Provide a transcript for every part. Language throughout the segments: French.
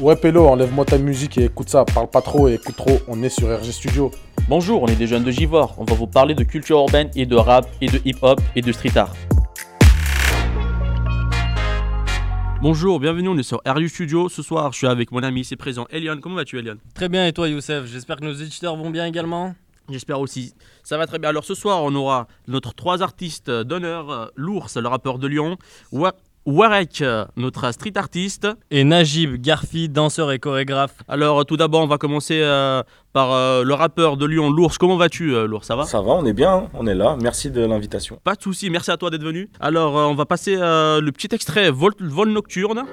Ouais, Pélo, enlève-moi ta musique et écoute ça. Parle pas trop et écoute trop. On est sur RG Studio. Bonjour, on est des jeunes de Givor. On va vous parler de culture urbaine et de rap et de hip-hop et de street art. Bonjour, bienvenue, on est sur RU Studio. Ce soir, je suis avec mon ami ici présent, Elion. Comment vas-tu, Elion? Très bien, et toi, Youssef? J'espère que nos éditeurs vont bien également. J'espère aussi. Ça va très bien. Alors ce soir, on aura notre trois artistes d'honneur. euh, L'ours, le rappeur de Lyon. Warek, notre street artiste. Et Najib Garfi, danseur et chorégraphe. Alors tout d'abord, on va commencer euh, par euh, le rappeur de Lyon, l'ours. Comment vas-tu, euh, l'ours? Ça va? Ça va, on est bien, hein, on est là. Merci de l'invitation. Pas de souci, merci à toi d'être venu. Alors, euh, on va passer euh, le petit extrait vol, vol nocturne.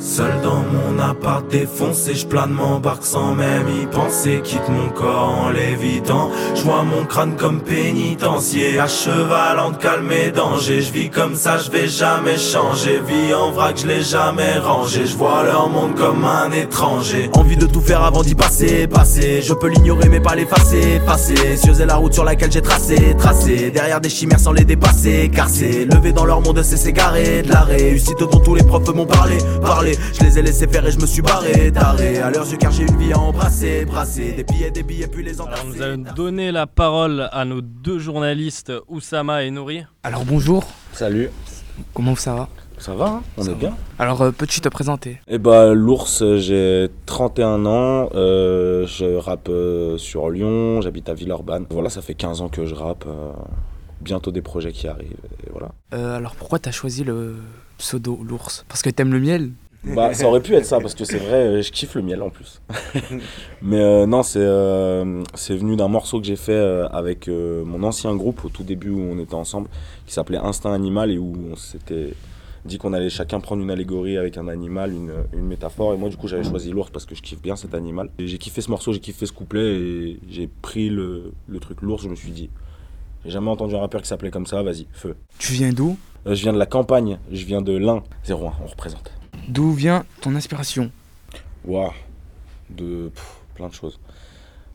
Seul dans mon appart défoncé, je plane m'embarque sans même y penser. Quitte mon corps en lévitant. Je vois mon crâne comme pénitencier. À cheval en calme et danger. Je vis comme ça, je vais jamais changer. Vie en vrac, je l'ai jamais rangé. Je vois leur monde comme un étranger. Envie de tout faire avant d'y passer, passer. Je peux l'ignorer mais pas l'effacer, passer. Cieux est la route sur laquelle j'ai tracé, tracé. Derrière des chimères sans les dépasser, car c'est levé dans leur monde, c'est s'égarer. De la réussite dont tous les profs m'ont parlé, parlé. Je les ai laissés faire et je me suis barré, taré. À yeux car j'ai une vie à embrasser, brasser. Des billets, des billets, puis les Alors, entasser. nous allons donner la parole à nos deux journalistes, Oussama et Nouri. Alors bonjour, Salut. comment ça va? Ça va, hein on Ça est va. bien. Alors euh, peux-tu te présenter? Eh bah, l'ours, euh, j'ai 31 ans. euh, je rappe euh, sur Lyon, j'habite à Villeurbanne. Voilà, ça fait 15 ans que je rappe. euh, bientôt des projets qui arrivent. Et voilà. Euh, Alors pourquoi t'as choisi le pseudo l'ours? Parce que t'aimes le miel? Bah, ça aurait pu être ça, parce que c'est vrai, euh, je kiffe le miel en plus. Mais euh, non, c'est euh, c'est venu d'un morceau que j'ai fait euh, avec euh, mon ancien groupe au tout début où on était ensemble, qui s'appelait Instinct Animal, et où on s'était dit qu'on allait chacun prendre une allégorie avec un animal, une, une métaphore. Et moi, du coup, j'avais choisi l'ours parce que je kiffe bien cet animal. Et J'ai kiffé ce morceau, j'ai kiffé ce couplet, et j'ai pris le, le truc l'ours, je me suis dit, j'ai jamais entendu un rappeur qui s'appelait comme ça, vas-y, feu. Tu viens d'où? Euh, je viens de la campagne, je viens de l'Ain, 01, on représente. D'où vient ton inspiration Waouh, de pff, plein de choses.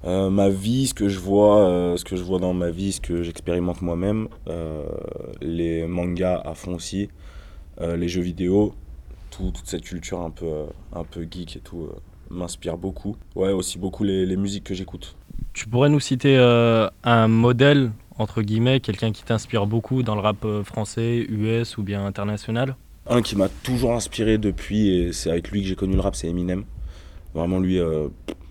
Euh, ma vie, ce que je vois, euh, ce que je vois dans ma vie, ce que j'expérimente moi-même, euh, les mangas à fond aussi, euh, les jeux vidéo, tout- toute cette culture un peu, euh, un peu geek et tout euh, m'inspire beaucoup. Ouais, aussi beaucoup les, les musiques que j'écoute. Tu pourrais nous citer euh, un modèle, entre guillemets, quelqu'un qui t'inspire beaucoup dans le rap français, US ou bien international? Un qui m'a toujours inspiré depuis, et c'est avec lui que j'ai connu le rap, c'est Eminem. Vraiment, lui, euh,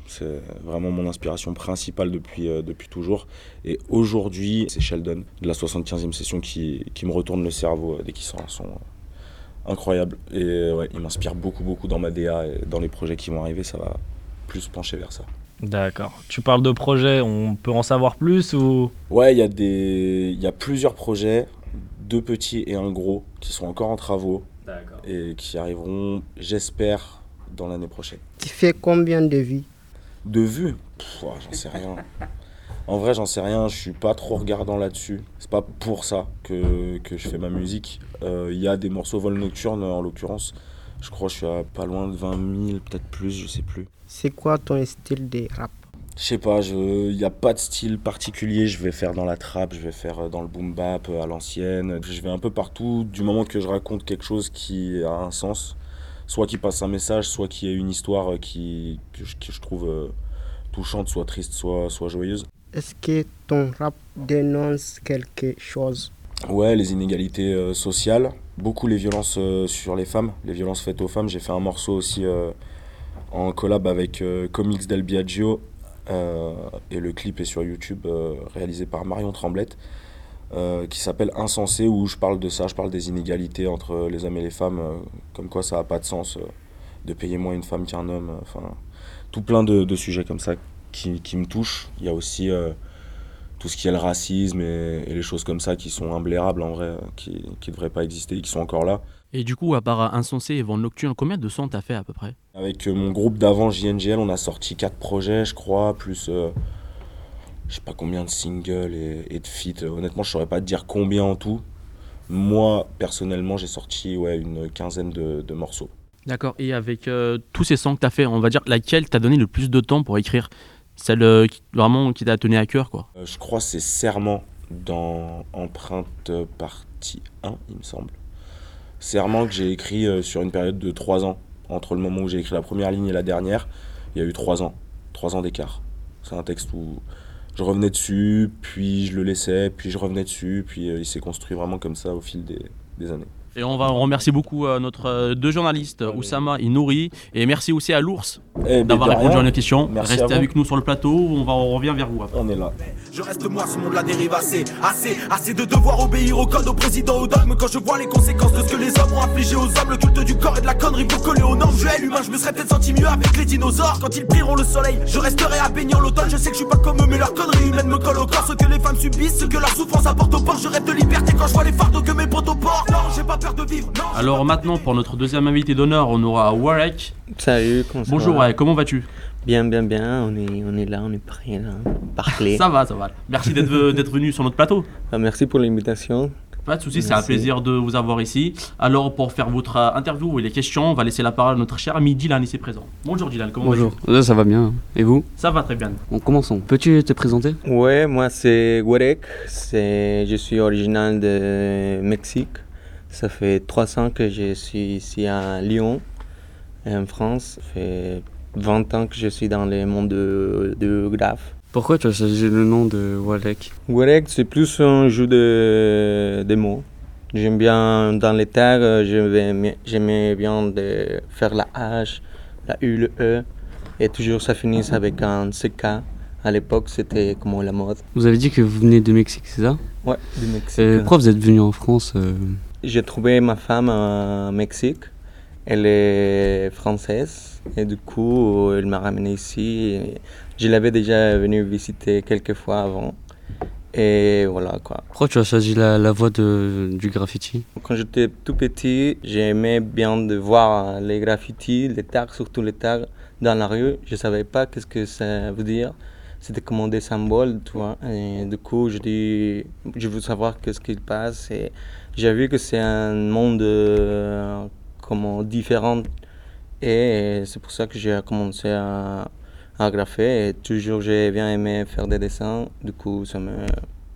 c'est vraiment mon inspiration principale depuis, euh, depuis toujours. Et aujourd'hui, c'est Sheldon, de la 75e session, qui, qui me retourne le cerveau euh, dès qu'il sort un son incroyable. Et ouais, il m'inspire beaucoup, beaucoup dans ma DA et dans les projets qui vont arriver, ça va plus pencher vers ça. D'accord. Tu parles de projet, on peut en savoir plus ou? Ouais, il y, a des- il y a plusieurs projets, deux petits et un gros, qui sont encore en travaux D'accord. et qui arriveront, j'espère, dans l'année prochaine. Tu fais combien de vues? De vue Pff, ouah, J'en sais rien. En vrai, j'en sais rien. Je suis pas trop regardant là-dessus. C'est pas pour ça que, que je fais ma musique. Euh, Il y a des morceaux vol nocturne, en l'occurrence. Je crois que je suis à pas loin de 20 000, peut-être plus, je sais plus. C'est quoi ton style de rap? Je sais pas, il n'y a pas de style particulier. Je vais faire dans la trap, je vais faire euh, dans le boom bap euh, à l'ancienne. Je vais un peu partout du moment que je raconte quelque chose qui a un sens. Soit qui passe un message, soit qui ait une histoire euh, qui, que, je, que je trouve euh, touchante, soit triste, soit, soit joyeuse. Est-ce que ton rap dénonce quelque chose? Ouais, les inégalités euh, sociales, beaucoup les violences euh, sur les femmes, les violences faites aux femmes. J'ai fait un morceau aussi en collab avec Comics Del Biagio et le clip est sur YouTube euh, réalisé par Marion Tremblette euh, qui s'appelle Insensé où je parle de ça, je parle des inégalités entre les hommes et les femmes, euh, comme quoi ça n'a pas de sens euh, de payer moins une femme qu'un homme, euh, enfin tout plein de, de sujets comme ça qui, qui me touchent. Il y a aussi euh, tout ce qui est le racisme et, et les choses comme ça qui sont imblérables en vrai, euh, qui ne devraient pas exister et qui sont encore là. Et du coup, à part Insensé et Vol nocturne, combien de sons t'as fait à peu près? Avec euh, mon groupe d'avant JNGL, on a sorti quatre projets, je crois, plus euh, je sais pas combien de singles et, et de feats. Honnêtement, je saurais pas te dire combien en tout. Moi, personnellement, j'ai sorti ouais, une quinzaine de, de morceaux. D'accord. Et avec euh, tous ces sons que t'as fait, on va dire laquelle t'a donné le plus de temps pour écrire? Celle euh, vraiment qui t'a tenu à cœur, quoi. Euh, je crois c'est Serment dans Empreinte partie 1, il me semble. serment que j'ai écrit euh, sur une période de 3 ans. Entre le moment où j'ai écrit la première ligne et la dernière, il y a eu 3 ans. 3 ans d'écart. C'est un texte où je revenais dessus, puis je le laissais, puis je revenais dessus, puis euh, il s'est construit vraiment comme ça au fil des années. Et on va remercier beaucoup euh, notre euh, deux journalistes, Oussama et Nouri. Et merci aussi à l'ours Eh, d'avoir répondu rien. à nos questions. Merci Restez avec nous sur le plateau, on, va, on revient vers vous après. On est là. Je reste moi, ce monde la dérive assez, assez, assez de devoir obéir au code, au président, au dogme. Quand je vois les conséquences de ce que les hommes ont infligé aux hommes, le culte du corps et de la connerie pour coller aux normes. Je hais l'humain, je me serais peut-être senti mieux avec les dinosaures. Quand ils prieront le soleil, je resterai à baigner en l'automne. Je sais que je suis pas comme eux, mais leur connerie humaine me colle au corps. Ce que les femmes subissent, ce que leur souffrance apporte au port. Je rêve de liberté quand je vois les fardeaux que mes potes portent. Non, j'ai pas peur de vivre. Non, j'ai Alors maintenant, pour notre deuxième invité d'honneur, on aura Warek. Salut, comment ça Bonjour va Warek, comment vas-tu? Bien, bien, bien. On est, on est là, on est prêt là. Parler. Ça va, ça va. Merci d'être venu sur notre plateau. Ah, merci pour l'invitation. Pas de soucis, c'est un plaisir de vous avoir ici. Alors, pour faire votre euh, interview et les questions, on va laisser la parole à notre cher ami Dylan ici présent. Bonjour Dylan, comment Bonjour, vas-tu Euh, ça va bien. Et vous? Ça va très bien. On commençons. Peux-tu te présenter? Ouais, moi c'est Warek. C'est, je suis original de Mexique. Ça fait trois ans que je suis ici à Lyon, en France. Ça fait 20 ans que je suis dans le monde de, de graphe. Pourquoi tu as choisi le nom de Walek? Warek, c'est plus un jeu de, de mots. J'aime bien dans les terres, j'aimais bien de faire la H, la U, le E. Et toujours ça finit avec un CK. À l'époque, c'était comme la mode. Vous avez dit que vous venez de Mexique, c'est ça? Ouais, du Mexique. Et Pourquoi vous êtes venu en France euh, J'ai trouvé ma femme au Mexique. Elle est française et du coup, elle m'a ramené ici. Je l'avais déjà venu visiter quelques fois avant. Et voilà quoi. Pourquoi tu as choisi la, la voie de, du graffiti? Quand j'étais tout petit, j'aimais bien de voir les graffitis, les tags, surtout les tags dans la rue. Je savais pas qu'est-ce que ça veut dire. C'était comme des symboles, tu vois. Et du coup, je dis, je veux savoir qu'est-ce qu'il passe. Et j'ai vu que c'est un monde euh, comment, différent. Et c'est pour ça que j'ai commencé à, à graffer. Et toujours, j'ai bien aimé faire des dessins. Du coup, ça me,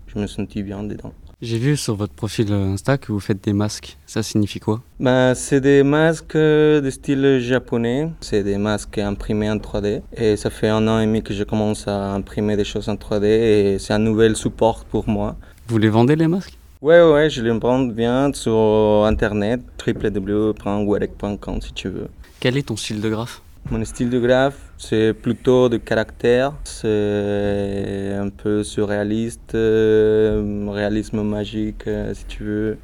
je me sentis bien dedans. J'ai vu sur votre profil Insta que vous faites des masques. Ça signifie quoi? Ben, c'est des masques euh, de style japonais. C'est des masques imprimés en 3D. Et ça fait un an et demi que je commence à imprimer des choses en 3D. Et c'est un nouvel support pour moi. Vous les vendez les masques? Ouais, ouais, je les vends bien sur internet, www.warek.com si tu veux. Quel est ton style de graphe? Mon style de graphe, c'est plutôt de caractère. C'est un peu surréaliste, euh, réalisme magique, euh, si tu veux.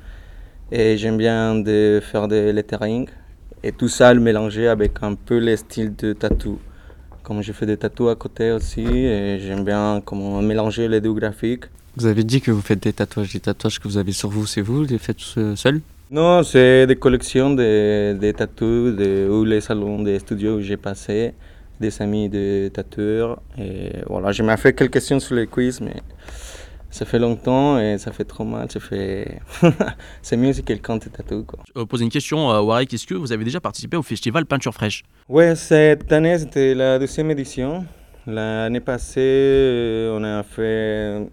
Et j'aime bien de faire des lettering. Et tout ça, le mélanger avec un peu les styles de tatou. Comme je fais des tatous à côté aussi, et j'aime bien comment mélanger les deux graphiques. Vous avez dit que vous faites des tatouages. Les tatouages que vous avez sur vous, c'est vous les faites seuls Non, c'est des collections de, de tatous de, ou les salons des studios où j'ai passé, des amis de tatoueurs. Et voilà, je m'ai fait quelques questions sur les quiz, mais ça fait longtemps et ça fait trop mal. Ça fait... c'est mieux si quelqu'un te tatoue. Quoi. Euh, poser une question, euh, Warek, est-ce que vous avez déjà participé au festival Peinture Fraîche? Ouais, cette année, c'était la deuxième édition. L'année passée, euh, on a fait,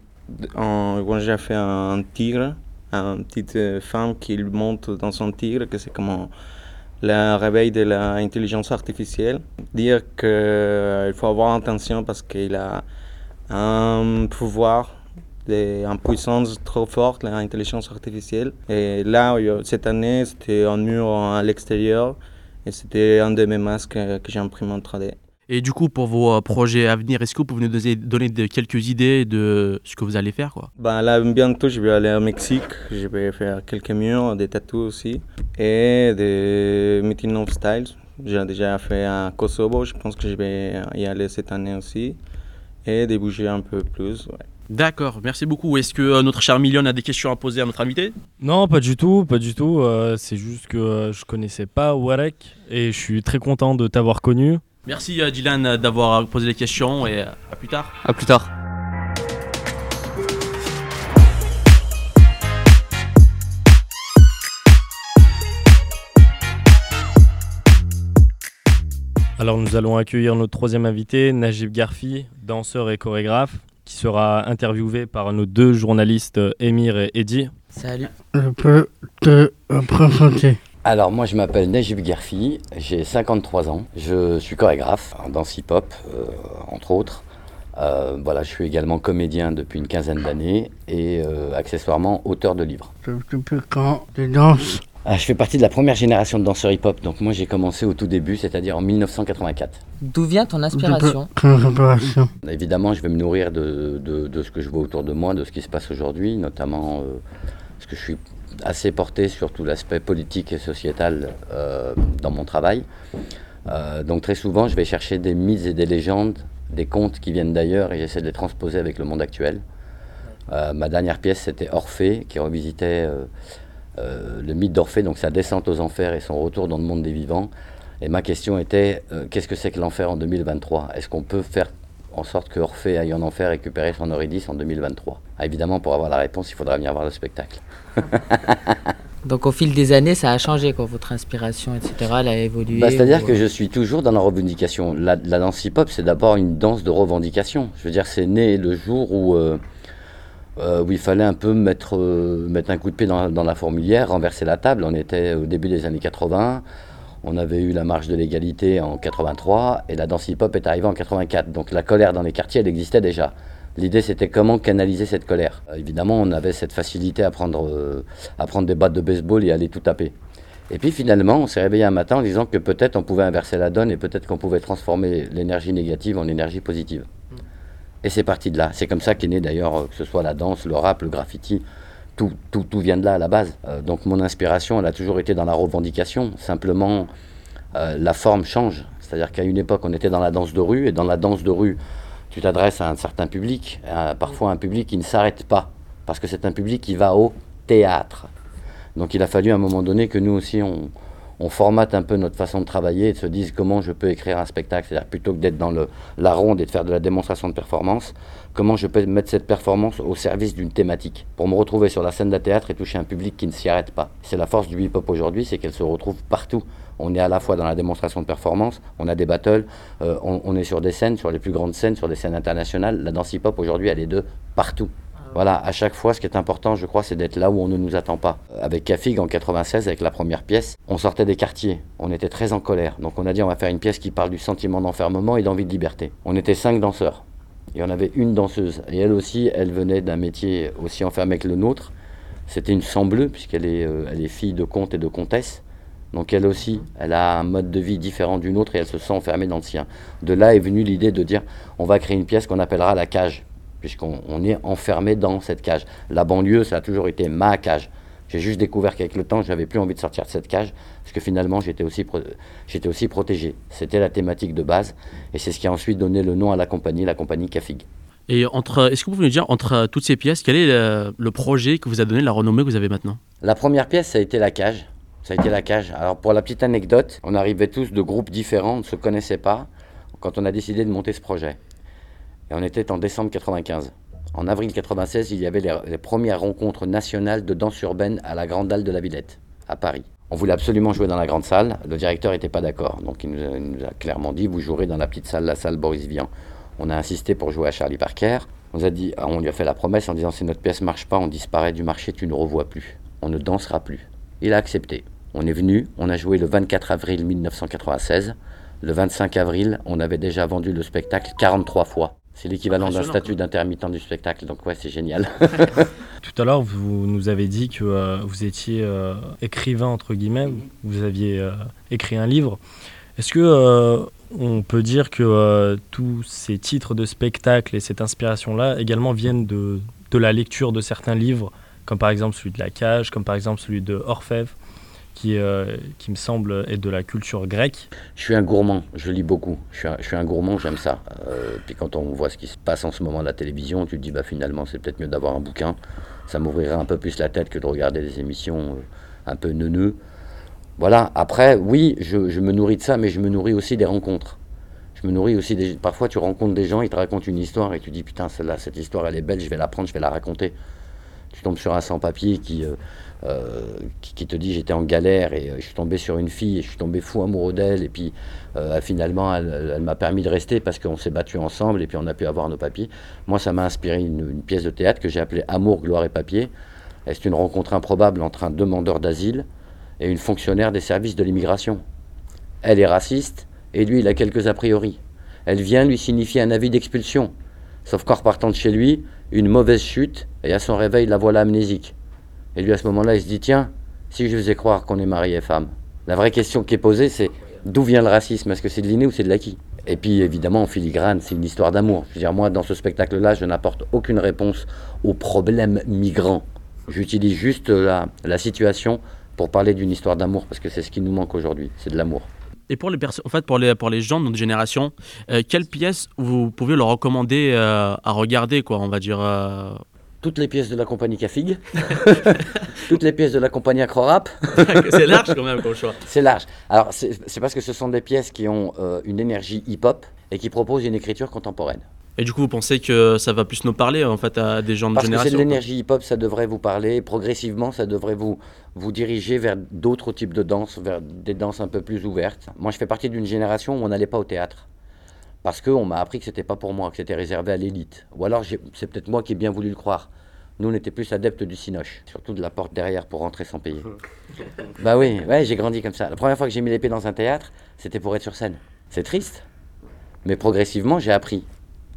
bon, j'ai fait un tigre, une petite euh, femme qui monte dans son tigre, que c'est comme le réveil de l'intelligence artificielle. Dire qu'il faut avoir attention parce qu'il a un pouvoir, une puissance trop forte, l'intelligence artificielle. Et là, cette année, c'était un mur à l'extérieur. Et c'était un de mes masques euh, que j'ai imprimé en 3D. Et du coup, pour vos euh, projets à venir, est-ce que vous pouvez nous donner- donner de- quelques idées de ce que vous allez faire quoi? Ben là, bientôt, je vais aller au Mexique. Je vais faire quelques murs, des tatous aussi. Et des meeting of styles. J'ai déjà fait à Kosovo. Je pense que je vais y aller cette année aussi. Et des bouger un peu plus. ouais. D'accord, merci beaucoup. Est-ce que euh, notre cher Million a des questions à poser à notre invité? Non, pas du tout, pas du tout. euh, c'est juste que euh, je connaissais pas Warek et je suis très content de t'avoir connu. Merci euh, Dylan euh, d'avoir posé les questions et euh, à plus tard. À plus tard. Alors nous allons accueillir notre troisième invité, Najib Garfi, danseur et chorégraphe, qui sera interviewé par nos deux journalistes Émir et Eddy. Salut. Je peux te présenter. Alors moi je m'appelle Najib Gerfi, j'ai 53 ans, je suis chorégraphe en danse hip-hop euh, entre autres. Euh, voilà, je suis également comédien depuis une quinzaine d'années et euh, accessoirement auteur de livres. Depuis quand tu danses Ah, je fais partie de la première génération de danseurs hip-hop, donc moi j'ai commencé au tout début, c'est-à-dire en 1984. D'où vient ton inspiration? Évidemment, je vais me nourrir de, de- de ce que je vois autour de moi, de ce qui se passe aujourd'hui, notamment euh, parce que je suis assez porté sur tout l'aspect politique et sociétal euh, dans mon travail. Euh, donc très souvent, je vais chercher des mythes et des légendes, des contes qui viennent d'ailleurs et j'essaie de les transposer avec le monde actuel. Euh, ma dernière pièce, c'était Orphée, qui revisitait le mythe d'Orphée, donc sa descente aux enfers et son retour dans le monde des vivants. Et ma question était, qu'est-ce que c'est que l'enfer en 2023 Est-ce qu'on peut faire en sorte que Orphée aille en enfer récupérer son Eurydice en 2023 Ah, Évidemment, pour avoir la réponse, il faudra venir voir le spectacle. Donc au fil des années, ça a changé, quoi. Votre inspiration, etc., elle a évolué. Bah, C'est-à-dire ou- que je suis toujours dans la revendication. La, la danse hip-hop, c'est d'abord une danse de revendication. Je veux dire, c'est né le jour où, euh, euh, où il fallait un peu mettre, euh, mettre un coup de pied dans, dans la fourmilière, renverser la table. On était au début des années 80. On avait eu la marche de l'égalité en 83 et la danse hip-hop est arrivée en 84. Donc la colère dans les quartiers, elle existait déjà. L'idée, c'était comment canaliser cette colère. Euh, évidemment, on avait cette facilité à prendre, euh, à prendre des battes de baseball et aller tout taper. Et puis finalement, on s'est réveillé un matin en disant que peut-être on pouvait inverser la donne et peut-être qu'on pouvait transformer l'énergie négative en énergie positive. Et c'est parti de là. C'est comme ça qu'est né d'ailleurs, euh, que ce soit la danse, le rap, le graffiti, tout, tout, tout vient de là à la base. Euh, donc mon inspiration, elle a toujours été dans la revendication. Simplement, euh, la forme change. C'est-à-dire qu'à une époque, on était dans la danse de rue, et dans la danse de rue, tu t'adresses à un certain public, à parfois un public qui ne s'arrête pas, parce que c'est un public qui va au théâtre. Donc il a fallu à un moment donné que nous aussi, on, on formate un peu notre façon de travailler et de se dire comment je peux écrire un spectacle. C'est-à-dire plutôt que d'être dans la ronde et de faire de la démonstration de performance, comment je peux mettre cette performance au service d'une thématique pour me retrouver sur la scène d'un théâtre et toucher un public qui ne s'y arrête pas. C'est la force du hip-hop aujourd'hui, c'est qu'elle se retrouve partout. On est à la fois dans la démonstration de performance, on a des battles, euh, on, on est sur des scènes, sur les plus grandes scènes, sur des scènes internationales. La danse hip-hop aujourd'hui, elle est de partout. Voilà, à chaque fois, ce qui est important, je crois, c'est d'être là où on ne nous attend pas. Avec Cafig en 96, avec la première pièce, on sortait des quartiers, on était très en colère. Donc on a dit on va faire une pièce qui parle du sentiment d'enfermement et d'envie de liberté. On était cinq danseurs et on avait une danseuse. Et elle aussi, elle venait d'un métier aussi enfermé que le nôtre. C'était une sang bleue puisqu'elle est, euh, elle est fille de comte et de comtesse. Donc elle aussi, elle a un mode de vie différent du nôtre et elle se sent enfermée dans le sien. De là est venue l'idée de dire on va créer une pièce qu'on appellera la cage puisqu'on on est enfermé dans cette cage. La banlieue, ça a toujours été ma cage. J'ai juste découvert qu'avec le temps, j'avais plus envie de sortir de cette cage, parce que finalement, j'étais aussi, pro- aussi protégé. C'était la thématique de base, et c'est ce qui a ensuite donné le nom à la compagnie, la compagnie Cafig. Et entre, est-ce que vous pouvez nous dire, entre toutes ces pièces, quel est le, le projet que vous a donné la renommée que vous avez maintenant? La première pièce, ça a été la cage. Ça a été la cage. Alors pour la petite anecdote, on arrivait tous de groupes différents, on ne se connaissait pas quand on a décidé de monter ce projet. Et on était en décembre 95. En avril 96, il y avait les, premières rencontres nationales de danse urbaine à la Grande Halle de la Villette, à Paris. On voulait absolument jouer dans la grande salle. Le directeur n'était pas d'accord. Donc il nous, a, clairement dit, vous jouerez dans la petite salle, la salle Boris Vian. On a insisté pour jouer à Charlie Parker. On, a dit, ah, on lui a fait la promesse en disant, si notre pièce marche pas, on disparaît du marché, tu ne revois plus. On ne dansera plus. Il a accepté. On est venu, on a joué le 24 avril 1996. Le 25 avril, on avait déjà vendu le spectacle 43 fois. C'est l'équivalent d'un statut d'intermittent du spectacle, donc ouais, c'est génial. Tout à l'heure, vous nous avez dit que euh, vous étiez euh, écrivain, entre guillemets, vous aviez euh, écrit un livre. Est-ce que euh, on peut dire que euh, tous ces titres de spectacle et cette inspiration-là également viennent de, de la lecture de certains livres, comme par exemple celui de La Cage, comme par exemple celui de Orfèvre, qui, euh, qui me semble être de la culture grecque Je suis un gourmand, je lis beaucoup. Je suis un, gourmand, j'aime ça. Euh, puis quand on voit ce qui se passe en ce moment à la télévision, tu te dis bah finalement c'est peut-être mieux d'avoir un bouquin. Ça m'ouvrirait un peu plus la tête que de regarder des émissions euh, un peu neuneux. Voilà, après, oui, je, me nourris de ça, mais je me nourris aussi des rencontres. Je me nourris aussi des... Parfois tu rencontres des gens, ils te racontent une histoire et tu dis putain cette histoire elle est belle, je vais la prendre, je vais la raconter. Tu tombes sur un sans-papier qui, euh, euh, qui, qui te dit j'étais en galère et euh, je suis tombé sur une fille et je suis tombé fou amoureux d'elle et puis finalement elle, elle- m'a permis de rester parce qu'on s'est battu ensemble et puis on a pu avoir nos papiers. Moi ça m'a inspiré une, une pièce de théâtre que j'ai appelée Amour, gloire et papier. C'est une rencontre improbable entre un demandeur d'asile et une fonctionnaire des services de l'immigration. Elle est raciste et lui il a quelques a priori. Elle vient lui signifier un avis d'expulsion. Sauf qu'en repartant de chez lui, une mauvaise chute, et à son réveil, la voilà amnésique. Et lui, à ce moment-là, il se dit Tiens, si je faisais croire qu'on est mari et femme. La vraie question qui est posée, c'est d'où vient le racisme? Est-ce que c'est de l'inné ou c'est de l'acquis? Et puis, évidemment, en filigrane, c'est une histoire d'amour. Je veux dire, moi, dans ce spectacle-là, je n'apporte aucune réponse aux problèmes migrants. J'utilise juste la, la situation pour parler d'une histoire d'amour, parce que c'est ce qui nous manque aujourd'hui, c'est de l'amour. Et pour les en fait, pour les, pour les gens de notre génération, euh, quelle pièce vous pouvez leur recommander euh, à regarder, quoi, on va dire euh, Toutes les pièces de la compagnie Cafig, toutes les pièces de la compagnie Acrorap. C'est large quand même comme choix. C'est large. Alors, c'est c'est parce que ce sont des pièces qui ont euh, une énergie hip-hop et qui proposent une écriture contemporaine. Et du coup, vous pensez que ça va plus nous parler en fait à des gens de Parce que c'est génération de quoi. l'énergie hip-hop, ça devrait vous parler. Progressivement, ça devrait vous, vous diriger vers d'autres types de danses, vers des danses un peu plus ouvertes. Moi, je fais partie d'une génération où on n'allait pas au théâtre. Parce qu'on m'a appris que c'était pas pour moi, que c'était réservé à l'élite. Ou alors, c'est peut-être moi qui ai bien voulu le croire. Nous, on était plus adeptes du cinoche, surtout de la porte derrière pour rentrer sans payer. bah oui, ouais, j'ai grandi comme ça. La première fois que j'ai mis les pieds dans un théâtre, c'était pour être sur scène. C'est triste, mais progressivement, j'ai appris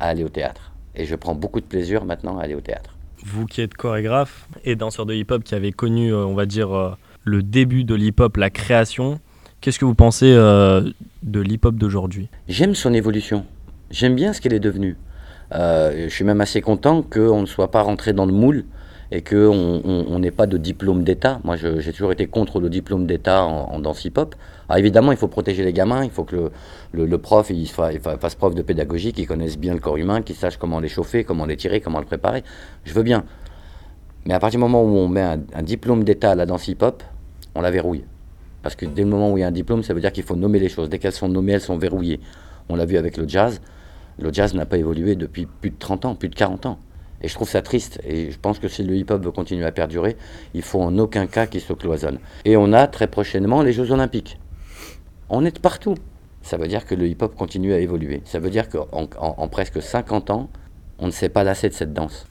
à aller au théâtre. Et je prends beaucoup de plaisir maintenant à aller au théâtre. Vous qui êtes chorégraphe et danseur de hip-hop qui avez connu, euh, on va dire, euh, le début de l'hip-hop, la création, qu'est-ce que vous pensez euh, de l'hip-hop d'aujourd'hui? J'aime son évolution. J'aime bien ce qu'elle est devenue. Euh, je suis même assez content qu'on ne soit pas rentré dans le moule et qu'on on- on n'ait pas de diplôme d'État. Moi, j'ai toujours été contre le diplôme d'État en, en danse hip-hop. Alors évidemment, il faut protéger les gamins, il faut que le, prof il fa- il fa- fasse preuve de pédagogie, qu'il connaisse bien le corps humain, qu'il sache comment les chauffer, comment les tirer, comment le préparer. Je veux bien. Mais à partir du moment où on met un, un diplôme d'État à la danse hip-hop, on la verrouille. Parce que dès le moment où il y a un diplôme, ça veut dire qu'il faut nommer les choses. Dès qu'elles sont nommées, elles sont verrouillées. On l'a vu avec le jazz. Le jazz n'a pas évolué depuis plus de 30 ans, plus de 40 ans. Et je trouve ça triste. Et je pense que si le hip-hop veut continuer à perdurer, il faut en aucun cas qu'il se cloisonne. Et on a très prochainement les Jeux Olympiques. On est partout. Ça veut dire que le hip-hop continue à évoluer. Ça veut dire qu'en en, en presque 50 ans, on ne s'est pas lassé de cette danse.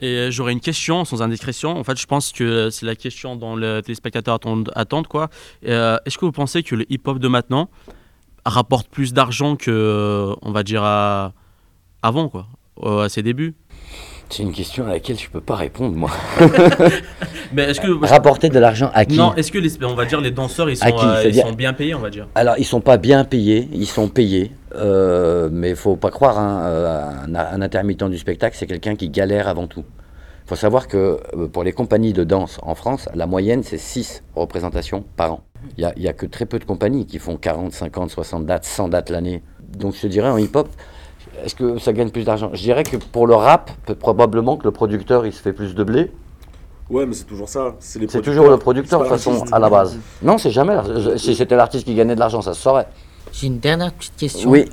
Et euh, j'aurais une question sans indiscrétion. En fait, je pense que c'est la question dont les téléspectateurs attendent, quoi. Euh, Est-ce que vous pensez que le hip-hop de maintenant rapporte plus d'argent que, euh, on va dire, avant, quoi, euh, à ses débuts? C'est une question à laquelle je ne peux pas répondre, moi. Mais est-ce que Rapporter de l'argent à qui Non, est-ce que les, on va dire les danseurs ils sont, euh, ils sont bien payés, on va dire Alors, ils sont pas bien payés, ils sont payés, euh, mais il faut pas croire, hein, euh, un, un intermittent du spectacle, c'est quelqu'un qui galère avant tout. Il faut savoir que euh, pour les compagnies de danse en France, la moyenne, c'est 6 représentations par an. Il n'y a, il y a que très peu de compagnies qui font 40, 50, 60 dates, 100 dates l'année. Donc, je dirais en hip-hop, est-ce que ça gagne plus d'argent? Je dirais que pour le rap, peut- probablement que le producteur, il se fait plus de blé. Ouais, mais c'est toujours ça. C'est toujours le producteur, de c'est toute façon, à la base. Non, c'est jamais. Si c'était l'artiste qui gagnait de l'argent, ça se saurait. J'ai une dernière petite question. Oui.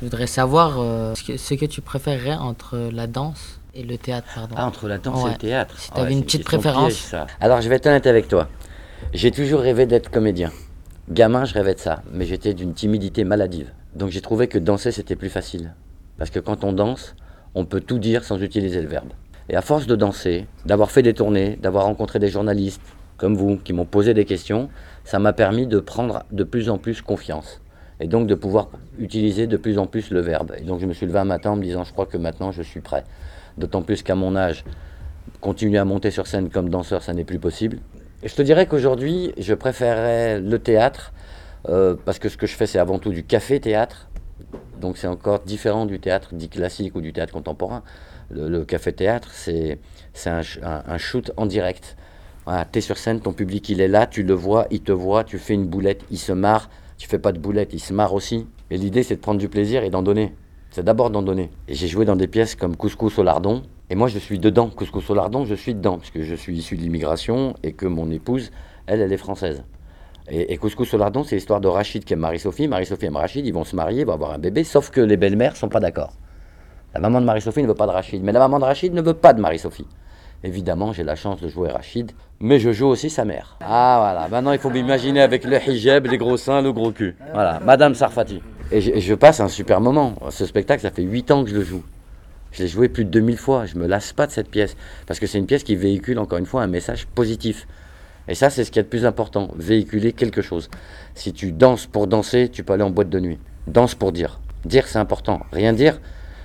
Je voudrais savoir euh, ce, que, ce que tu préférerais entre la danse et le théâtre, pardon. Ah, entre la danse et le théâtre. Si tu avais ouais, une petite préférence. piège, ça. Alors, je vais être honnête avec toi. J'ai toujours rêvé d'être comédien. Gamin, je rêvais de ça, mais j'étais d'une timidité maladive. Donc, j'ai trouvé que danser, c'était plus facile. Parce que quand on danse, on peut tout dire sans utiliser le verbe. Et à force de danser, d'avoir fait des tournées, d'avoir rencontré des journalistes comme vous qui m'ont posé des questions, ça m'a permis de prendre de plus en plus confiance. Et donc de pouvoir utiliser de plus en plus le verbe. Et donc je me suis levé un matin en me disant, je crois que maintenant je suis prêt. D'autant plus qu'à mon âge, continuer à monter sur scène comme danseur, ça n'est plus possible. Et je te dirais qu'aujourd'hui, je préférerais le théâtre, euh, parce que ce que je fais, c'est avant tout du café-théâtre. Donc c'est encore différent du théâtre dit classique ou du théâtre contemporain. Le, café-théâtre, c'est un- un shoot en direct. Voilà, tu es sur scène, ton public il est là, tu le vois, il te voit, tu fais une boulette, il se marre, tu fais pas de boulette, il se marre aussi. Et l'idée c'est de prendre du plaisir et d'en donner. C'est d'abord d'en donner. Et j'ai joué dans des pièces comme Couscous au lardon, et moi je suis dedans. Couscous au lardon, je suis dedans, parce que je suis issu de l'immigration et que mon épouse, elle, elle est française. Et, Couscous au lardon, c'est l'histoire de Rachid qui aime Marie-Sophie. Marie-Sophie aime Rachid, ils vont se marier, ils vont avoir un bébé, sauf que les belles-mères sont pas d'accord. La maman de Marie-Sophie ne veut pas de Rachid, mais la maman de Rachid ne veut pas de Marie-Sophie. Évidemment, j'ai la chance de jouer Rachid, mais je joue aussi sa mère. Ah voilà, maintenant il faut m'imaginer avec le hijab, les gros seins, le gros cul. Voilà, Madame Sarfati. Et je, et je passe un super moment. Ce spectacle, ça fait 8 ans que je le joue. Je l'ai joué plus de 2000 fois. Je me lasse pas de cette pièce. Parce que c'est une pièce qui véhicule, encore une fois, un message positif. Et ça, c'est ce qui est le plus important. Véhiculer quelque chose. Si tu danses pour danser, tu peux aller en boîte de nuit. Danse pour dire. Dire, c'est important. Rien dire,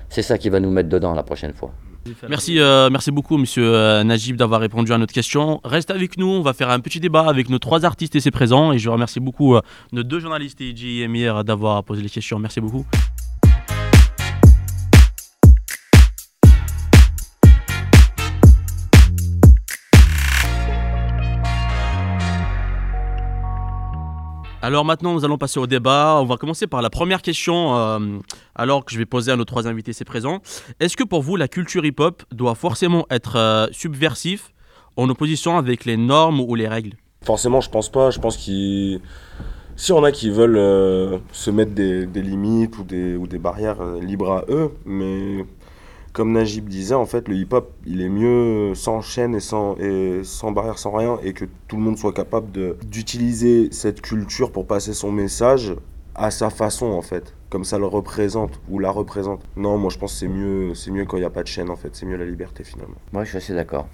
c'est ça qui va nous mettre dedans la prochaine fois. Merci, euh, merci beaucoup, monsieur euh, Najib, d'avoir répondu à notre question. Reste avec nous, on va faire un petit débat avec nos trois artistes et ses présents. Et je remercie beaucoup euh, nos deux journalistes, Eji et Emir, d'avoir posé les questions. Merci beaucoup. Alors maintenant, nous allons passer au débat. On va commencer par la première question, euh, alors que je vais poser à nos trois invités, c'est présent. Est-ce que pour vous, la culture hip-hop doit forcément être euh, subversif en opposition avec les normes ou les règles? Forcément, je pense pas. Je pense qu'il. Si on a qui veulent euh, se mettre des, limites ou des, ou des barrières euh, libres à eux, mais comme Najib disait, en fait, le hip-hop, il est mieux sans chaîne et sans, et sans barrière, sans rien, et que tout le monde soit capable d'utiliser cette culture pour passer son message à sa façon, en fait, comme ça le représente ou la représente. Non, moi je pense que c'est mieux, mieux quand il n'y a pas de chaîne, en fait, c'est mieux la liberté finalement. Moi, je suis assez d'accord.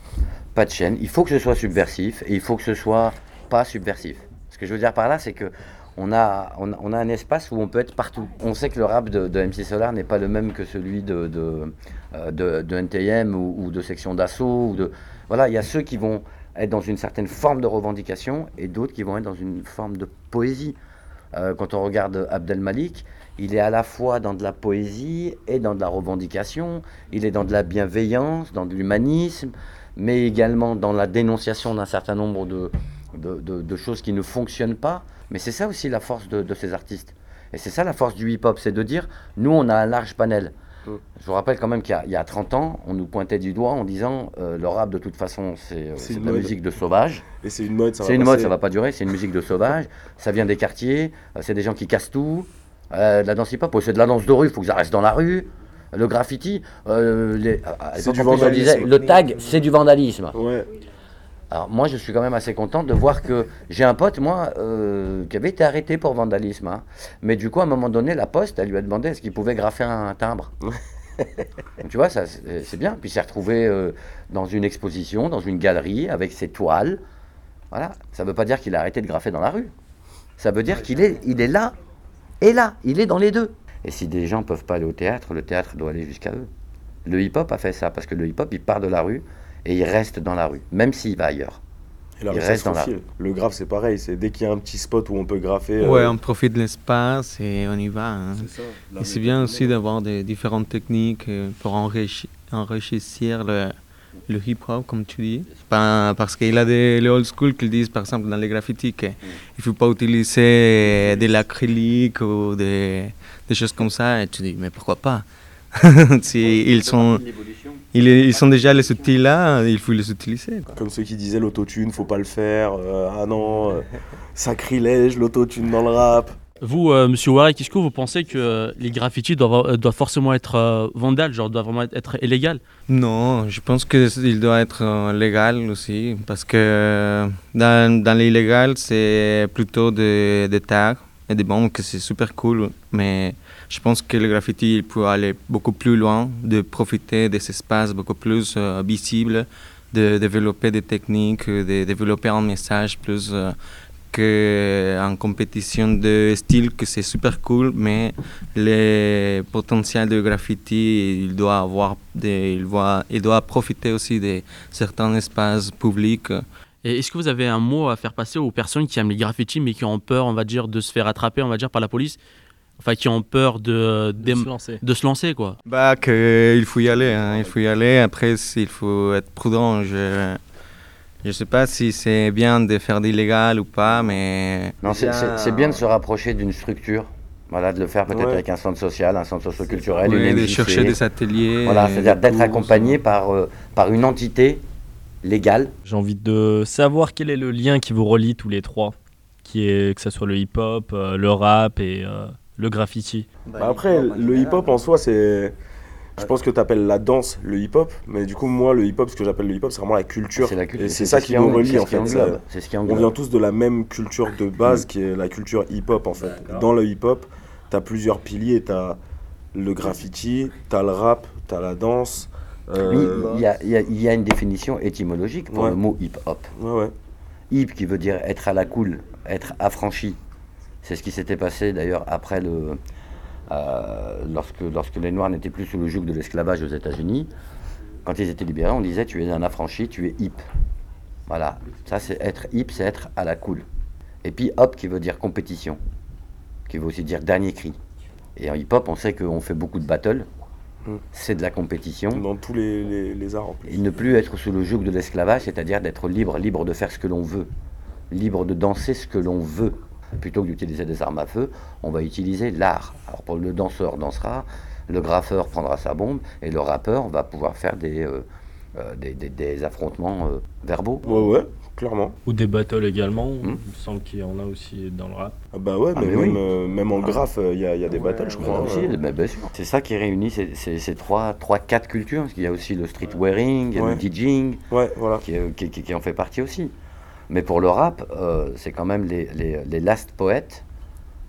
Pas de chaîne. Il faut que ce soit subversif et il faut que ce soit pas subversif. Ce que je veux dire par là, c'est que on a, on, a- un espace où on peut être partout. On sait que le rap de, MC Solar n'est pas le même que celui de, de, euh, de- NTM ou, de Section d'Assaut. ou de- Voilà, il y a ceux qui vont être dans une certaine forme de revendication et d'autres qui vont être dans une forme de poésie. Euh, quand on regarde Abdel Malik, il est à la fois dans de la poésie et dans de la revendication, il est dans de la bienveillance, dans de l'humanisme, mais également dans la dénonciation d'un certain nombre de, de- de choses qui ne fonctionnent pas. Mais c'est ça aussi la force de, de ces artistes. Et c'est ça la force du hip-hop, c'est de dire, nous on a un large panel. Mm. Je vous rappelle quand même qu'il y a- il y, a 30 ans, on nous pointait du doigt en disant, euh, le rap de toute façon c'est euh, de la musique de sauvage. Et c'est une mode, ça va C'est une mode, ça va pas durer, c'est une musique de sauvage, ça vient des quartiers, euh, c'est des gens qui cassent tout. La danse hip-hop, c'est de la danse de rue, il faut que ça reste dans la rue. Le graffiti, les, du on disait, le tag, c'est du vandalisme. Ouais. Alors moi, je suis quand même assez content de voir que j'ai un pote, moi, euh, qui avait été arrêté pour vandalisme. hein. Mais du coup, à un moment donné, la poste, elle lui a demandé est-ce qu'il pouvait graffer un timbre. Donc, tu vois, ça, c'est c'est bien. Puis il s'est retrouvé euh, dans une exposition, dans une galerie, avec ses toiles. Voilà. Ça ne veut pas dire qu'il a arrêté de graffer dans la rue. Ça veut dire qu'il est, il est là et là. Il est dans les deux. Et si des gens peuvent pas aller au théâtre, le théâtre doit aller jusqu'à eux. Le hip-hop a fait ça, parce que le hip-hop, il part de la rue et il reste dans la rue, même s'il va ailleurs. Et Il rue, reste dans la faufile. Le graphe, c'est pareil. C'est dès qu'il y a un petit spot où on peut graffer. euh, Ouais, on profite de l'espace et on y va. hein. C'est Et bien aussi d'avoir des différentes techniques euh, pour enrichi- enrichir le, le hip-hop, comme tu dis. Parce qu'il y a des les old school qui disent, par exemple, dans les graffitis, qu'il ne faut pas utiliser de l'acrylique ou des, des choses comme ça. Et tu dis, mais pourquoi pas? Si ils sont, ils, ils sont déjà les outils là, il faut les utiliser. quoi. Comme ceux qui disaient l'autotune, faut pas le faire. euh, ah non, euh, sacrilège, l'autotune dans le rap. Vous, euh, monsieur est-ce que vous pensez que euh, les graffitis doivent, euh, doivent forcément être euh, vandales, genre doivent vraiment être, illégal Non, je pense qu'il doit être euh, légal aussi, parce que euh, dans, dans l'illégal, c'est plutôt des, des tags et des bombes, que c'est super cool, mais je pense que le graffiti il peut aller beaucoup plus loin, de profiter des espaces beaucoup plus euh, visibles, de développer des techniques, de développer un message plus euh, qu'en compétition de style, que c'est super cool, mais le potentiel de graffiti, il doit avoir des, il doit, il doit profiter aussi de certains espaces publics. Est-ce que vous avez un mot à faire passer aux personnes qui aiment les graffitis mais qui ont peur, on va dire, de se faire attraper, on va dire, par la police? Enfin, qui ont peur de, De se lancer. de se lancer, quoi. Bah, que il faut y aller, hein, il faut y aller. Après, il faut être prudent. Je je sais pas si c'est bien de faire d'illégal ou pas, mais Non, c'est- c'est c'est bien de se rapprocher d'une structure. Voilà, de le faire peut-être Ouais. avec un centre social, un centre socioculturel, Ouais, une de chercher des ateliers, Voilà, c'est-à-dire d'être cours, accompagné par, euh, par une entité légale. J'ai envie de savoir quel est le lien qui vous relie tous les trois, qui est que ce soit le hip-hop, euh, le rap et euh, le graffiti. Bah après, le hip-hop en soi, c'est. Je pense que tu appelles la danse le hip-hop, mais du coup, moi, le hip-hop, ce que j'appelle le hip-hop, c'est vraiment la culture. C'est la culture, Et c'est c'est ça ce qui nous relie, en fait. ce qui On vient tous de la même culture de base, qui est la culture hip-hop, en fait. Dans le hip-hop, tu as plusieurs piliers. Tu as le graffiti, tu as le rap, tu as la danse. euh, Oui, il y, a, il y a- il y a une définition étymologique pour Ouais. le mot hip-hop. Ouais, ouais. Hip qui veut dire être à la cool, être affranchi. C'est ce qui s'était passé d'ailleurs après le. euh, lorsque, lorsque les Noirs n'étaient plus sous le joug de l'esclavage aux États-Unis. Quand ils étaient libérés, on disait tu es un affranchi, tu es hip. Voilà, ça c'est être hip, c'est être à la cool. Et puis hop qui veut dire compétition, qui veut aussi dire dernier cri. Et en hip-hop, on sait qu'on fait beaucoup de battles, Mm. c'est de la compétition. Dans tous les, les- les arts, en plus. Et ne plus être sous le joug de l'esclavage, c'est-à-dire d'être libre, libre de faire ce que l'on veut, libre de danser ce que l'on veut. Plutôt que d'utiliser des armes à feu, on va utiliser l'art. Alors pour le danseur dansera, le graffeur prendra sa bombe et le rappeur va pouvoir faire des, euh, euh, des, des- des affrontements euh, verbaux. Ouais, ouais, clairement. Ou des battles également. Hmm. Il me semble qu'il y en a aussi dans le rap. Ah bah ouais, Ah, mais même, oui. euh, même en graphe, il y, a, y a des battles, je crois. Aussi, hein. mais bien sûr. C'est ça qui réunit ces, ces- ces trois, trois, quatre cultures. Parce qu'il y a aussi le y a Ouais. le DJing, Ouais, voilà. qui, qui- qui- qui en fait partie aussi. Mais pour le rap, euh, c'est quand même les, les, last poètes,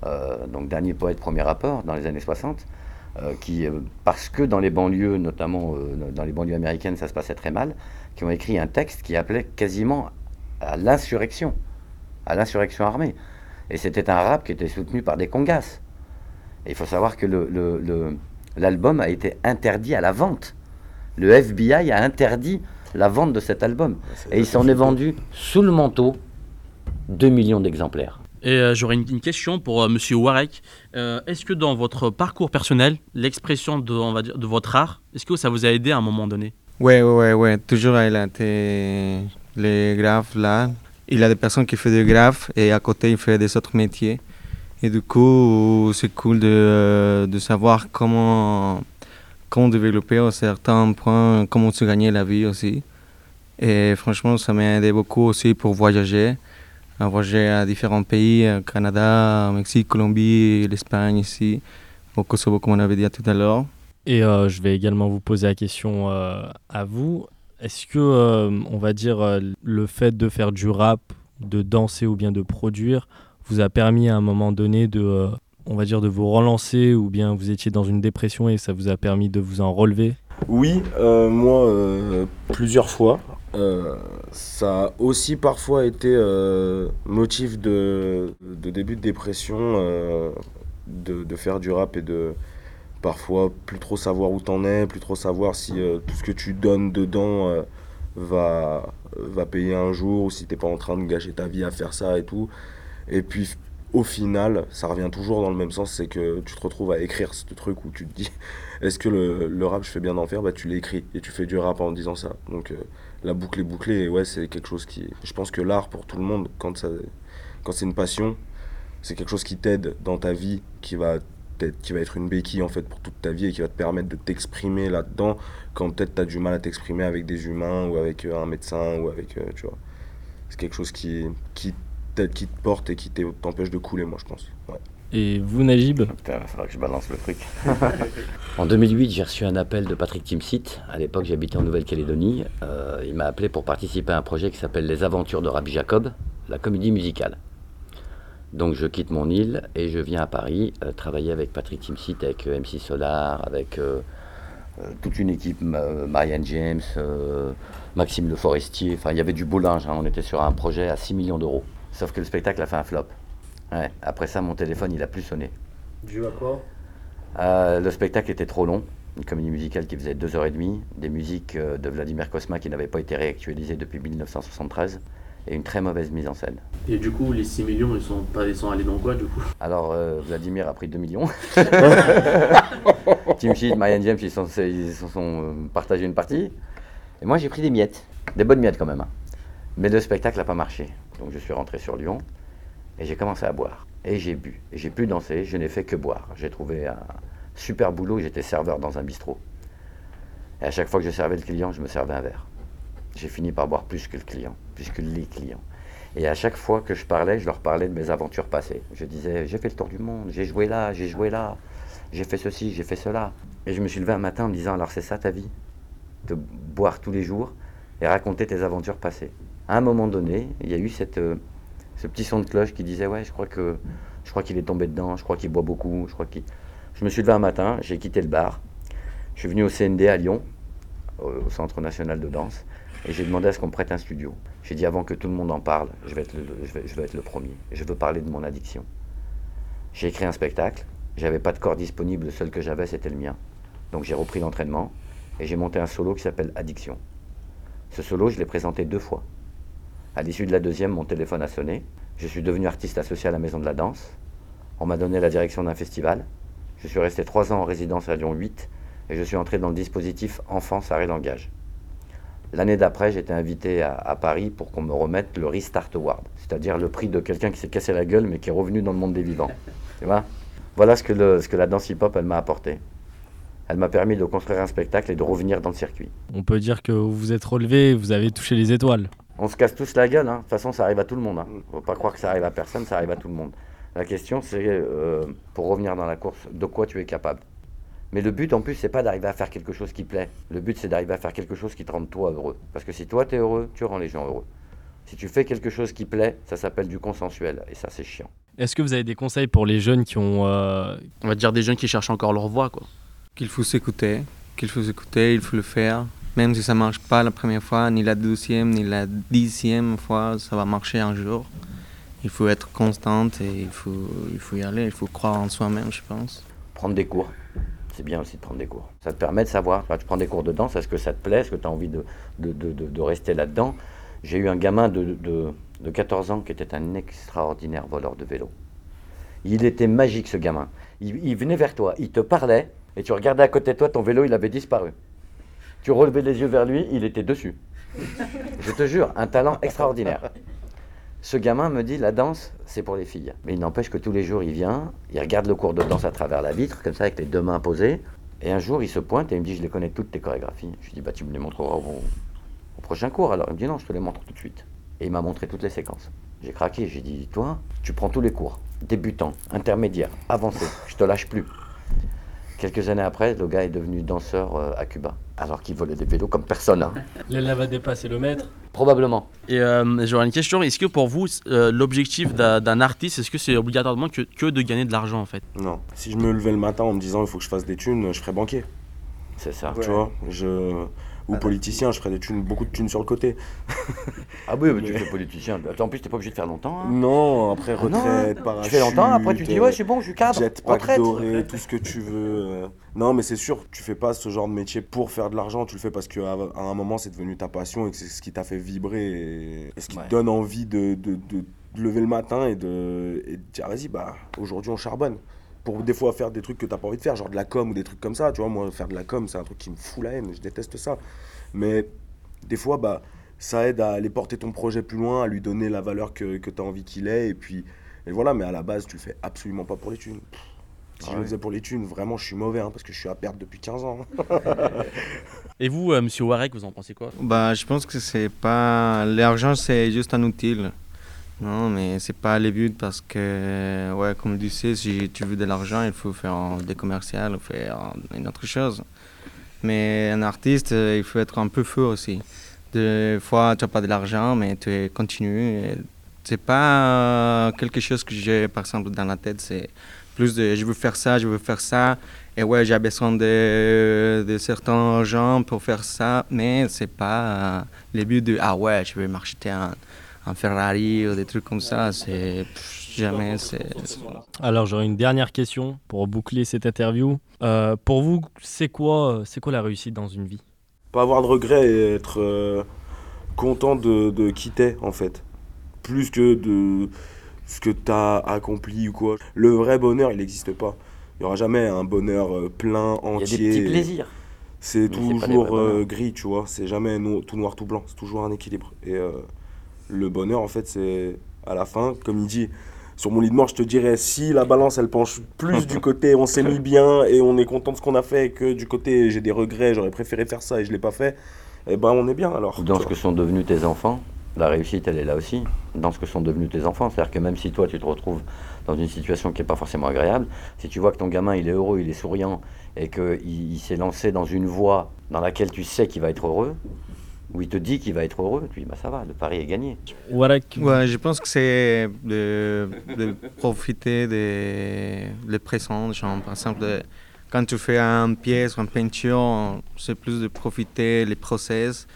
euh, donc dernier poète, premier rappeur dans les années 60, euh, qui, parce que dans les banlieues, notamment dans les banlieues américaines, ça se passait très mal, qui ont écrit un texte qui appelait quasiment à l'insurrection, à l'insurrection armée. Et c'était un rap qui était soutenu par des congas. Et il faut savoir que l'album a été interdit à la vente. Le FBI a interdit la vente de cet album. Et il s'en est vendu sous le manteau 2 millions d'exemplaires. Et euh, j'aurais une, une question pour euh, Monsieur Warek. Euh, est-ce que dans votre parcours personnel, l'expression de, on va dire, de votre art, est-ce que ça vous a aidé à un moment donné? Ouais, ouais, ouais, ouais. Toujours, il a été les graphes là. Il a des personnes qui font des graphes et à côté, il fait des autres métiers. Et du coup, c'est cool de, de savoir comment, comment développer certains points, comment se gagner la vie aussi. Et franchement, ça m'a aidé beaucoup aussi pour voyager. À voyager à différents pays, euh, Canada, Mexique, Colombie, l'Espagne ici, au Kosovo, comme on avait dit tout à l'heure. Et euh, je vais également vous poser la question euh, à vous. Est-ce que, on va dire, le fait de faire du rap, de danser ou bien de produire, vous a permis à un moment donné de, on va dire, de vous relancer ou bien vous étiez dans une dépression et ça vous a permis de vous en relever? Oui, euh, moi, euh, plusieurs fois. Euh, ça a aussi parfois été motif de, début de dépression, de, de faire du rap et de parfois plus trop savoir où t'en es, plus trop savoir si tout ce que tu donnes dedans va, va payer un jour ou si t'es pas en train de gâcher ta vie à faire ça et tout. Et puis au final, ça revient toujours dans le même sens, c'est que tu te retrouves à écrire ce truc où tu te dis est-ce que le, le rap je fais bien d'en faire? Bah tu l'écris et tu fais du rap en disant ça. Donc euh, la boucle est bouclée et ouais c'est quelque chose qui... Je pense que l'art pour tout le monde, quand, quand c'est une passion, c'est quelque chose qui t'aide dans ta vie, qui va, qui va être une béquille en fait pour toute ta vie et qui va te permettre de t'exprimer là-dedans quand peut-être tu as du mal à t'exprimer avec des humains ou avec euh, un médecin ou avec... euh, tu vois. C'est quelque chose qui, qui qui te porte et qui t'empêche de couler moi je pense. Ouais. Et vous, Najib? Putain, il faudra que je balance le truc. en 2008, j'ai reçu un appel de Patrick Timsit. À l'époque, j'habitais en Nouvelle-Calédonie. Euh, il m'a appelé pour participer à un projet qui s'appelle Les Aventures de Rabbi Jacob, la comédie musicale. Donc je quitte mon île et je viens à Paris euh, travailler avec Patrick Timsit, avec euh, MC Solar, avec euh, euh, toute une équipe, euh, Marianne James, euh, Maxime Le Forestier. Enfin, il y avait du beau linge. hein. On était sur un projet à 6 millions d'euros. Sauf que le spectacle a fait un flop. Ouais. Après ça, mon téléphone, il a plus sonné. Dû à quoi? Euh, le spectacle était trop long, une comédie musicale qui faisait 2h30, des musiques euh, de Vladimir Kosma qui n'avaient pas été réactualisées depuis 1973, et une très mauvaise mise en scène. Et du coup, les 6 millions, ils sont, pas, ils sont allés dans quoi du coup? Alors, euh, Vladimir a pris 2 millions. Tim Sheet, Marianne James, ils se sont, ils se sont partagés une partie. Et moi, j'ai pris des miettes, des bonnes miettes quand même. hein. Mais le spectacle n'a pas marché. Donc, je suis rentré sur Lyon et j'ai commencé à boire. Et j'ai bu. Et j'ai pu danser, je n'ai fait que boire. J'ai trouvé un super boulot, j'étais serveur dans un bistrot. Et à chaque fois que je servais le client, je me servais un verre. J'ai fini par boire plus que le client, plus que les clients. Et à chaque fois que je parlais, je leur parlais de mes aventures passées. Je disais, j'ai fait le tour du monde, j'ai joué là, j'ai joué là. j'ai fait ceci, j'ai fait cela. Et je me suis levé un matin en me disant, alors c'est ça ta vie? De boire tous les jours et raconter tes aventures passées. À un moment donné, il y a eu euh, ce petit son de cloche qui disait, ouais, je crois qu'il est tombé dedans, je crois qu'il boit beaucoup, je crois qu'il... Je me suis levé un matin, j'ai quitté le bar, je suis venu au CND à Lyon, au Centre National de Danse, et j'ai demandé à ce qu'on me prête un studio. J'ai dit avant que tout le monde en parle, je vais être le premier. Je veux parler de mon addiction. J'ai écrit un spectacle, j'avais pas de corps disponible, le seul que j'avais c'était le mien. Donc j'ai repris l'entraînement et j'ai monté un solo qui s'appelle Addiction. Ce solo, je l'ai présenté deux fois. À l'issue de la deuxième, mon téléphone a sonné. Je suis devenu artiste associé à la Maison de la Danse. On m'a donné la direction d'un festival. Je suis resté trois ans en résidence à Lyon 8 et je suis entré dans le dispositif Enfance Arrêt Langage. L'année d'après, j'étais invité à, Paris pour qu'on me remette le Restart Award, c'est-à-dire le prix de quelqu'un qui s'est cassé la gueule mais qui est revenu dans le monde des vivants. Tu vois? Voilà ce que, que la danse hip-hop, m'a apporté. Elle m'a permis de construire un spectacle et de revenir dans le circuit. On peut dire que vous vous êtes relevé, vous avez touché les étoiles. On se casse tous la gueule, hein. de toute façon ça arrive à tout le monde. Hein. Faut pas croire que ça arrive à personne, ça arrive à tout le monde. La question c'est, euh, pour revenir dans la course, de quoi tu es capable. Mais le but en plus c'est pas d'arriver à faire quelque chose qui plaît. Le but c'est d'arriver à faire quelque chose qui te rende toi heureux. Parce que si toi tu es heureux, tu rends les gens heureux. Si tu fais quelque chose qui plaît, ça s'appelle du consensuel et ça c'est chiant. Est-ce que vous avez des conseils pour les jeunes qui ont... euh, On va dire des jeunes qui cherchent encore leur voix, quoi. Qu'il faut s'écouter, qu'il faut s'écouter, il faut le faire. Même si ça marche pas la première fois, ni la douzième, ni la dixième fois, ça va marcher un jour. Il faut être constante et il faut, y aller, il faut croire en soi-même, je pense. Prendre des cours. C'est bien aussi de prendre des cours. Ça te permet de savoir, tu prends des cours de danse, est-ce que ça te plaît, est-ce que tu as envie de, rester là-dedans? J'ai eu un gamin de, de, de 14 ans qui était un extraordinaire voleur de vélo. Il était magique ce gamin. Il venait vers toi, il te parlait, et tu regardais à côté de toi, ton vélo, il avait disparu. Tu relevais les yeux vers lui, il était dessus. Je te jure, un talent extraordinaire. Ce gamin me dit la danse, c'est pour les filles. Mais il n'empêche que tous les jours, il vient, il regarde le cours de danse à travers la vitre, comme ça, avec les deux mains posées. Et un jour, il se pointe et il me dit Je les connais toutes tes chorégraphies. Je lui dis Bah, tu me les montreras au, au prochain cours. Alors, il me dit Non, je te les montre tout de suite. Et il m'a montré toutes les séquences. J'ai craqué, j'ai dit Toi, tu prends tous les cours, débutant, intermédiaire, avancé, je te lâche plus. Quelques années après, le gars est devenu danseur euh, à Cuba, alors qu'il volait des vélos comme personne. hein. L'élève va dépasser le maître Probablement. Et euh, j'aurais une question. Est-ce que pour vous, euh, l'objectif d'un d'un artiste, est-ce que c'est obligatoirement que, que de gagner de l'argent en fait? Non. Si je me levais le matin en me disant il faut que je fasse des thunes, je ferais banquier. C'est ça. Tu vois je... Ou politicien, je ferais des thunes, beaucoup de thunes sur le côté. Ah oui, mais tu fais politicien. Attends, en plus, t'es pas obligé de faire longtemps. hein. Non, après Ah non, retraite, hein. parachute. Tu fais longtemps, après tu te dis, ouais, c'est bon, je suis cadre, Jetpack retraite. doré, tout ce que tu veux. euh. Non, mais c'est sûr, tu fais pas ce genre de métier pour faire de l'argent, tu le fais parce qu'à à un moment, c'est devenu ta passion et que c'est ce qui t'a fait vibrer et, et ce qui Ouais. te donne envie de, de, de- de lever le matin et de, et de dire, vas-y, bah, aujourd'hui, on charbonne. Pour des fois faire des trucs que t'as pas envie de faire, genre de la com ou des trucs comme ça, tu vois. Moi, faire de la com, c'est un truc qui me fout la haine, je déteste ça. Mais des fois, bah, ça aide à aller porter ton projet plus loin, à lui donner la valeur que, que tu as envie qu'il ait. Et puis, et voilà, mais à la base, tu le fais absolument pas pour les thunes. Pff, Si Ah je le ouais. faisais pour les thunes, vraiment, je suis mauvais, hein, parce que je suis à perdre depuis 15 ans. Et vous, euh, monsieur Warek, vous en pensez quoi Bah, je pense que c'est pas. L'argent, c'est juste un outil. Non, mais c'est pas le but parce que, ouais, comme tu sais, si tu veux de l'argent, il faut faire des commerciales ou faire une autre chose. Mais un artiste, euh, il faut être un peu fou aussi. Des fois, tu n'as pas de l'argent, mais tu continues. C'est pas euh, quelque chose que j'ai, par exemple, dans la tête. C'est plus de je veux faire ça, je veux faire ça. Et ouais, j'ai besoin de, de certains argent pour faire ça. Mais c'est pas euh, le but de ah ouais, je vais m'acheter un, un Ferrari ou des trucs comme ça. C'est jamais. c'est Alors j'aurais une dernière question pour boucler cette interview. Euh, pour vous, c'est quoi, c'est quoi la réussite dans une vie? Pas avoir de regrets et être euh, content de, de qui t'es, en fait. Plus que de ce que tu as accompli ou quoi. Le vrai bonheur, il n'existe pas. Il n'y aura jamais un bonheur euh, plein, Il y a entier. des petits plaisirs. C'est toujours euh, gris, tu vois. C'est jamais no- tout noir, tout blanc. C'est toujours un équilibre. Et euh, le bonheur, en fait, c'est à la fin, comme il dit, sur mon lit de mort, je te dirais, si la balance, elle penche plus du côté on s'est mis bien et on est content de ce qu'on a fait, que du côté j'ai des regrets, j'aurais préféré faire ça et je l'ai pas fait, eh ben on est bien alors. Dans ce que sont devenus tes enfants, la réussite, elle est là aussi. dans ce que sont devenus tes enfants. C'est-à-dire que même si toi, tu te retrouves dans une situation qui n'est pas forcément agréable, si tu vois que ton gamin, il est heureux, il est souriant, et qu'il il, s'est lancé dans une voie dans laquelle tu sais qu'il va être heureux, où il te dit qu'il va être heureux, tu dis, bah, ça va, le pari est gagné. Ouais, je pense que c'est de, de, profiter des le présent. Genre, par exemple, quand tu fais une pièce ou une peinture, c'est plus de profiter les process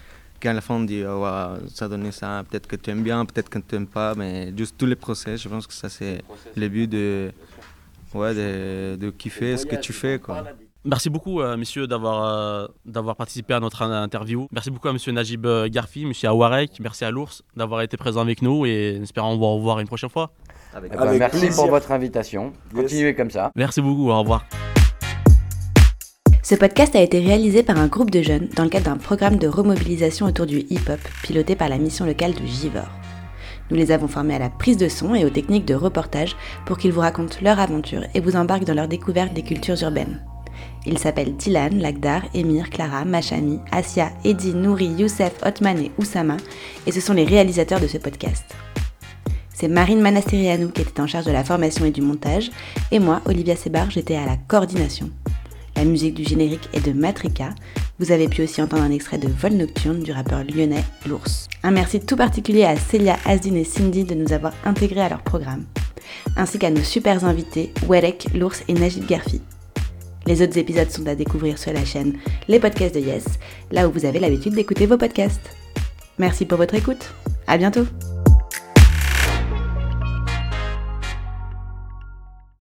qu'à la fin on dit oh, ça donné ça, peut-être que tu aimes bien, peut-être que tu n'aimes pas, mais juste tous les process, je pense que ça c'est le but de, ouais, de, de kiffer ce que tu fais. Quoi. Merci beaucoup, euh, messieurs, d'avoir euh, d'avoir participé à notre interview. Merci beaucoup à monsieur Najib euh, Garfi, monsieur Awarek, merci à l'ours d'avoir été présent avec nous et espérons vous revoir une prochaine fois. Avec, merci pour votre invitation. Continuez comme ça. Merci beaucoup, au revoir. Ce podcast a été réalisé par un groupe de jeunes dans le cadre d'un programme de remobilisation autour du hip-hop piloté par la mission locale de Givor. Nous les avons formés à la prise de son et aux techniques de reportage pour qu'ils vous racontent leur aventure et vous embarquent dans leur découverte des cultures urbaines. Ils s'appellent Dylan, Lagdar, Emir, Clara, Machami, Asia, Eddy, Nouri, Youssef, Otman et Oussama, et ce sont les réalisateurs de ce podcast. C'est Marine Manastirianou qui était en charge de la formation et du montage, et moi, Olivia Sebar, j'étais à la coordination. La musique du générique est de Matrika. Vous avez pu aussi entendre un extrait de Vol Nocturne du rappeur lyonnais L'Ours. Un merci tout particulier à Célia, Asdin et Cindy de nous avoir intégrés à leur programme, ainsi qu'à nos super invités Werek, L'Ours et Najib Garfi. Les autres épisodes sont à découvrir sur la chaîne Les Podcasts de Yes, là où vous avez l'habitude d'écouter vos podcasts. Merci pour votre écoute. À bientôt!